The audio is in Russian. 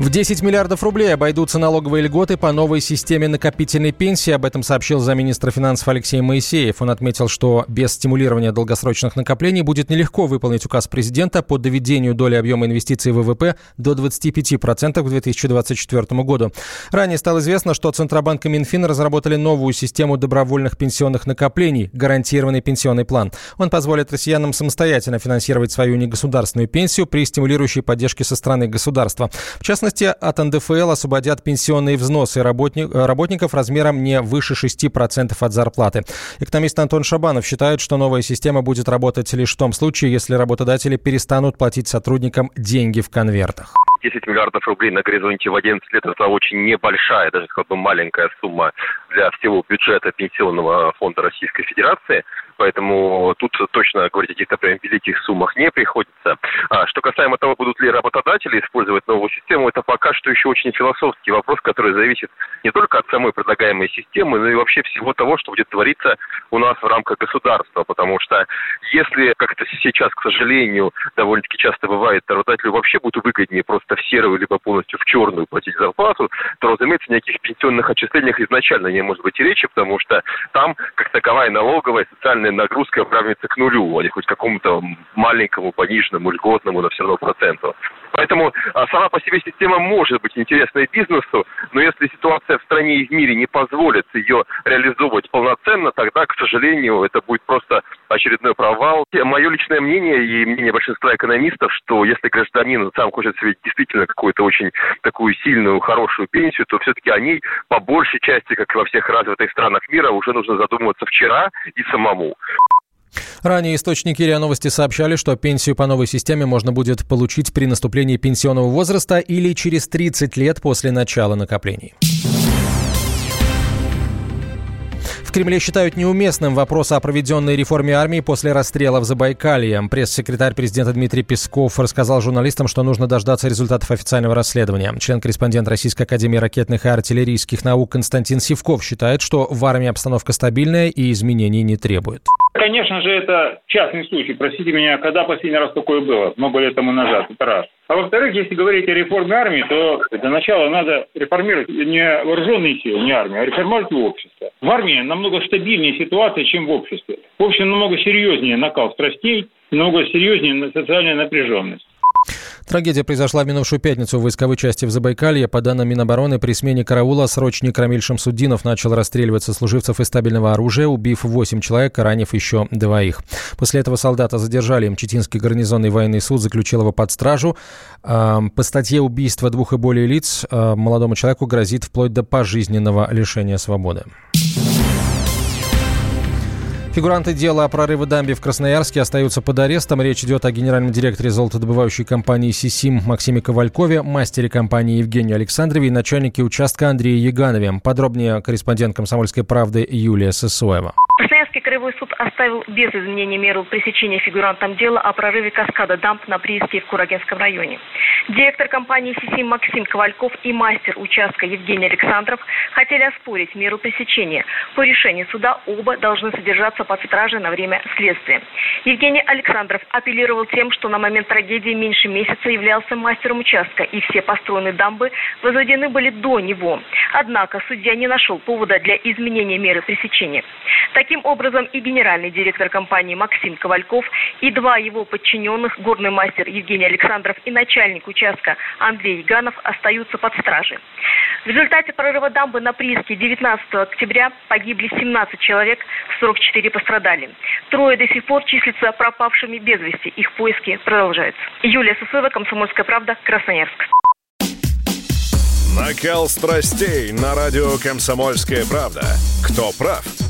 В 10 миллиардов рублей обойдутся налоговые льготы по новой системе накопительной пенсии. Об этом сообщил замминистра финансов Алексей Моисеев. Он отметил, что без стимулирования долгосрочных накоплений будет нелегко выполнить указ президента по доведению доли объема инвестиций в ВВП до 25% к 2024 году. Ранее стало известно, что Центробанк и Минфин разработали новую систему добровольных пенсионных накоплений – гарантированный пенсионный план. Он позволит россиянам самостоятельно финансировать свою негосударственную пенсию при стимулирующей поддержке со стороны государства. В частности, частности, от НДФЛ освободят пенсионные взносы работник, э, работников размером не выше 6% от зарплаты. Экономист Антон Шабанов считает, что новая система будет работать лишь в том случае, если работодатели перестанут платить сотрудникам деньги в конвертах. 10 миллиардов рублей на горизонте в 11 лет – это очень небольшая, даже как бы маленькая сумма для всего бюджета Пенсионного фонда Российской Федерации. Поэтому тут точно говорить о каких-то прям великих суммах не приходится. А что касаемо того, будут ли работодатели использовать новую систему, это пока что еще очень философский вопрос, который зависит не только от самой предлагаемой системы, но и вообще всего того, что будет твориться у нас в рамках государства. Потому что если, как это сейчас, к сожалению, довольно-таки часто бывает, работодателю вообще будет выгоднее просто в серую либо полностью в черную платить зарплату, то, разумеется, никаких пенсионных отчислениях изначально не может быть и речи, потому что там, как таковая налоговая, социальная нагрузка равняется к нулю, а не хоть какому-то маленькому, пониженному, льготному, но все равно проценту. Поэтому а, сама по себе система может быть интересной бизнесу, но если ситуация в стране и в мире не позволит ее реализовывать полноценно, тогда, к сожалению, это будет просто очередной провал. Мое личное мнение и мнение большинства экономистов, что если гражданин сам хочет себе действительно какую-то очень такую сильную, хорошую пенсию, то все-таки о ней по большей части, как и во всех развитых странах мира, уже нужно задумываться вчера и самому. Ранее источники РИА Новости сообщали, что пенсию по новой системе можно будет получить при наступлении пенсионного возраста или через 30 лет после начала накоплений. В Кремле считают неуместным вопрос о проведенной реформе армии после расстрела в Забайкалье. Пресс-секретарь президента Дмитрий Песков рассказал журналистам, что нужно дождаться результатов официального расследования. Член-корреспондент Российской академии ракетных и артиллерийских наук Константин Сивков считает, что в армии обстановка стабильная и изменений не требует. Конечно же, это частный случай. Простите меня, когда последний раз такое было? Много лет тому назад. Это раз. А во-вторых, если говорить о реформе армии, то для начала надо реформировать не вооруженные силы, не армию, а реформировать общество. В армии намного стабильнее ситуация, чем в обществе. В общем, намного серьезнее накал страстей, намного серьезнее социальная напряженность. Трагедия произошла в минувшую пятницу в войсковой части в Забайкалье. По данным Минобороны, при смене караула срочник Рамиль Шамсуддинов начал расстреливать сослуживцев из стабильного оружия, убив 8 человек, а ранив еще двоих. После этого солдата задержали. Мчетинский гарнизонный военный суд заключил его под стражу. По статье убийства двух и более лиц молодому человеку грозит вплоть до пожизненного лишения свободы. Фигуранты дела о прорыве дамби в Красноярске остаются под арестом. Речь идет о генеральном директоре золотодобывающей компании «Сисим» Максиме Ковалькове, мастере компании Евгении Александрове и начальнике участка Андрее Яганове. Подробнее корреспондент «Комсомольской правды» Юлия Сысоева. Краевой суд оставил без изменения меру пресечения фигурантам дела о прорыве каскада дамп на прииске в Курагинском районе. Директор компании «Сисим» Максим Ковальков и мастер участка Евгений Александров хотели оспорить меру пресечения. По решению суда оба должны содержаться под стражей на время следствия. Евгений Александров апеллировал тем, что на момент трагедии меньше месяца являлся мастером участка, и все построенные дамбы возведены были до него. Однако судья не нашел повода для изменения меры пресечения. Таким образом, и генеральный директор компании Максим Ковальков, и два его подчиненных, горный мастер Евгений Александров и начальник участка Андрей Яганов, остаются под стражей. В результате прорыва дамбы на прииске 19 октября погибли 17 человек, 44 пострадали. Трое до сих пор числятся пропавшими без вести. Их поиски продолжаются. Юлия Сусова, Комсомольская правда, Красноярск. Накал страстей на радио «Комсомольская правда». Кто прав?